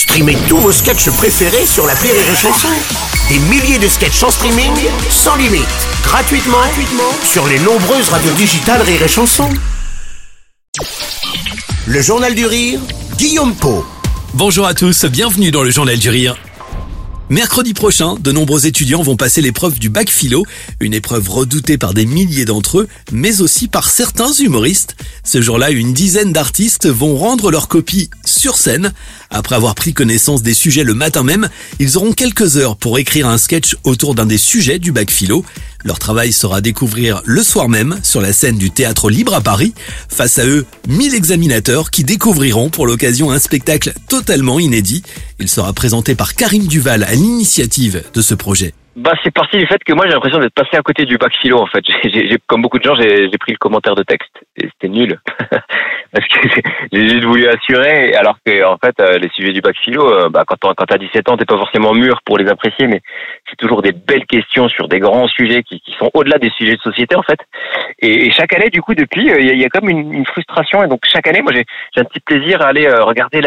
Streamez tous vos sketchs préférés sur la Rire et Chanson. Des milliers de sketchs en streaming, sans limite, gratuitement, sur les nombreuses radios digitales Rire et Chanson. Le Journal du Rire, Guillaume Po. Bonjour à tous, bienvenue dans le Journal du Rire. Mercredi prochain, de nombreux étudiants vont passer l'épreuve du bac philo, une épreuve redoutée par des milliers d'entre eux, mais aussi par certains humoristes. Ce jour-là, une dizaine d'artistes vont rendre leur copie sur scène. Après avoir pris connaissance des sujets le matin même, ils auront quelques heures pour écrire un sketch autour d'un des sujets du bac philo. Leur travail sera découvrir le soir même sur la scène du Théâtre Libre à Paris. Face à eux, 1000 examinateurs qui découvriront pour l'occasion un spectacle totalement inédit. Il sera présenté par Karim Duval à l'initiative de ce projet. Bah, c'est parti du fait que moi j'ai l'impression d'être passé à côté du bac philo en fait. J'ai, comme beaucoup de gens, j'ai, pris le commentaire de texte et c'était nul. parce que j'ai juste voulu assurer, alors que en fait euh, les sujets du bac philo, euh, bah, quand quand t'as 17 ans, t'es pas forcément mûr pour les apprécier, mais c'est toujours des belles questions sur des grands sujets qui, sont au-delà des sujets de société en fait. Et, chaque année, du coup, depuis, il y, a, comme une, frustration, et donc chaque année, moi j'ai un petit plaisir à aller euh, regarder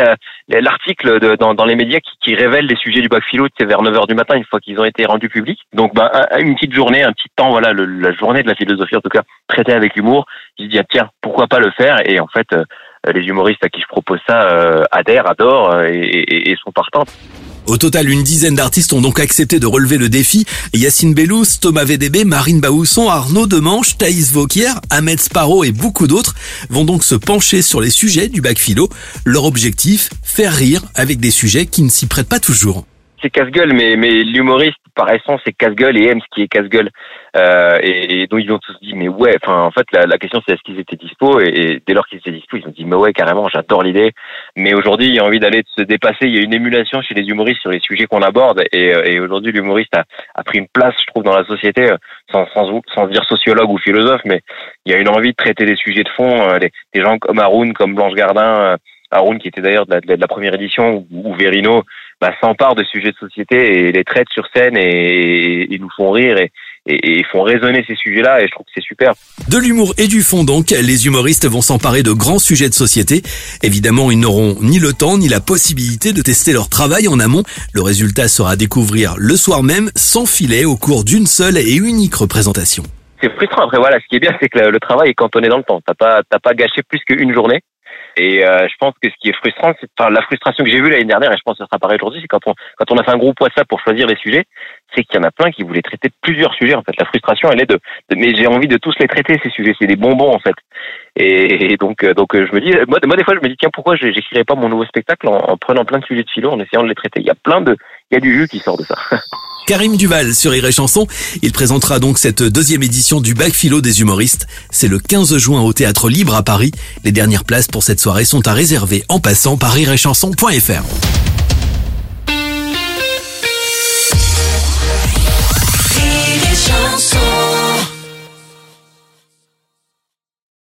l'article dans, dans, les médias qui, qui révèle les sujets du bac philo, c'est vers 9 h du matin, une fois qu'ils ont été rendus publics. Donc, bah, une petite journée, un petit temps, voilà, la journée de la philosophie en tout cas, traitée avec humour. Je dis ah, tiens, pourquoi pas le faire? Et en fait, euh, les humoristes à qui je propose ça euh, adhèrent, adorent euh, et, et, sont partants. Au total, une dizaine d'artistes ont donc accepté de relever le défi. Yacine Bellous, Thomas VDB, Marine Baousson, Arnaud Demanche, Thaïs Vauquier, Ahmed Sparrow et beaucoup d'autres vont donc se pencher sur les sujets du bac philo. Leur objectif, faire rire avec des sujets qui ne s'y prêtent pas toujours. C'est casse-gueule, mais, mais l'humoriste par essence c'est casse-gueule et aime ce qui est casse-gueule. Euh, et, donc ils ont tous dit mais ouais, enfin en fait la, la question c'est est-ce qu'ils étaient dispo? Et, dès lors qu'ils étaient dispo ils ont dit mais ouais carrément j'adore l'idée. Mais aujourd'hui il y a envie d'aller se dépasser. Il y a une émulation chez les humoristes sur les sujets qu'on aborde et, euh, et aujourd'hui l'humoriste a, a, pris une place je trouve dans la société euh, sans, sans, sans dire sociologue ou philosophe mais il y a une envie de traiter des sujets de fond. des, des gens comme Haroun, comme Blanche Gardin. Haroun qui était d'ailleurs de, de, la première édition ou, Verino bah, s'emparent de sujets de société et les traitent sur scène et, ils nous font rire et, et, font résonner ces sujets-là et je trouve que c'est super. De l'humour et du fond donc, les humoristes vont s'emparer de grands sujets de société. Évidemment, ils n'auront ni le temps ni la possibilité de tester leur travail en amont. Le résultat sera à découvrir le soir même, sans filet, au cours d'une seule et unique représentation. C'est frustrant. Après voilà, ce qui est bien, c'est que le, travail est cantonné dans le temps. T'as pas, t'as pas gâché plus qu'une journée. Et euh, je pense que ce qui est frustrant, c'est enfin, la frustration que j'ai vue l'année dernière, et je pense que ça sera pareil aujourd'hui, c'est quand on quand on a fait un groupe WhatsApp pour choisir les sujets, c'est qu'il y en a plein qui voulaient traiter plusieurs sujets. En fait, la frustration, elle est de, mais j'ai envie de tous les traiter ces sujets. C'est des bonbons en fait. Et, donc euh, donc euh, je me dis, moi, des fois je me dis tiens pourquoi j'écrirais pas mon nouveau spectacle en, en, prenant plein de sujets de philo, en essayant de les traiter? Il y a plein de, il y a du jus qui sort de ça. Karim Duval sur Iré Chanson. Il présentera donc cette deuxième édition du Bac Philo des humoristes. C'est le 15 juin au Théâtre Libre à Paris. Les dernières places pour cette soirée sont à réserver en passant par iréchanson.fr.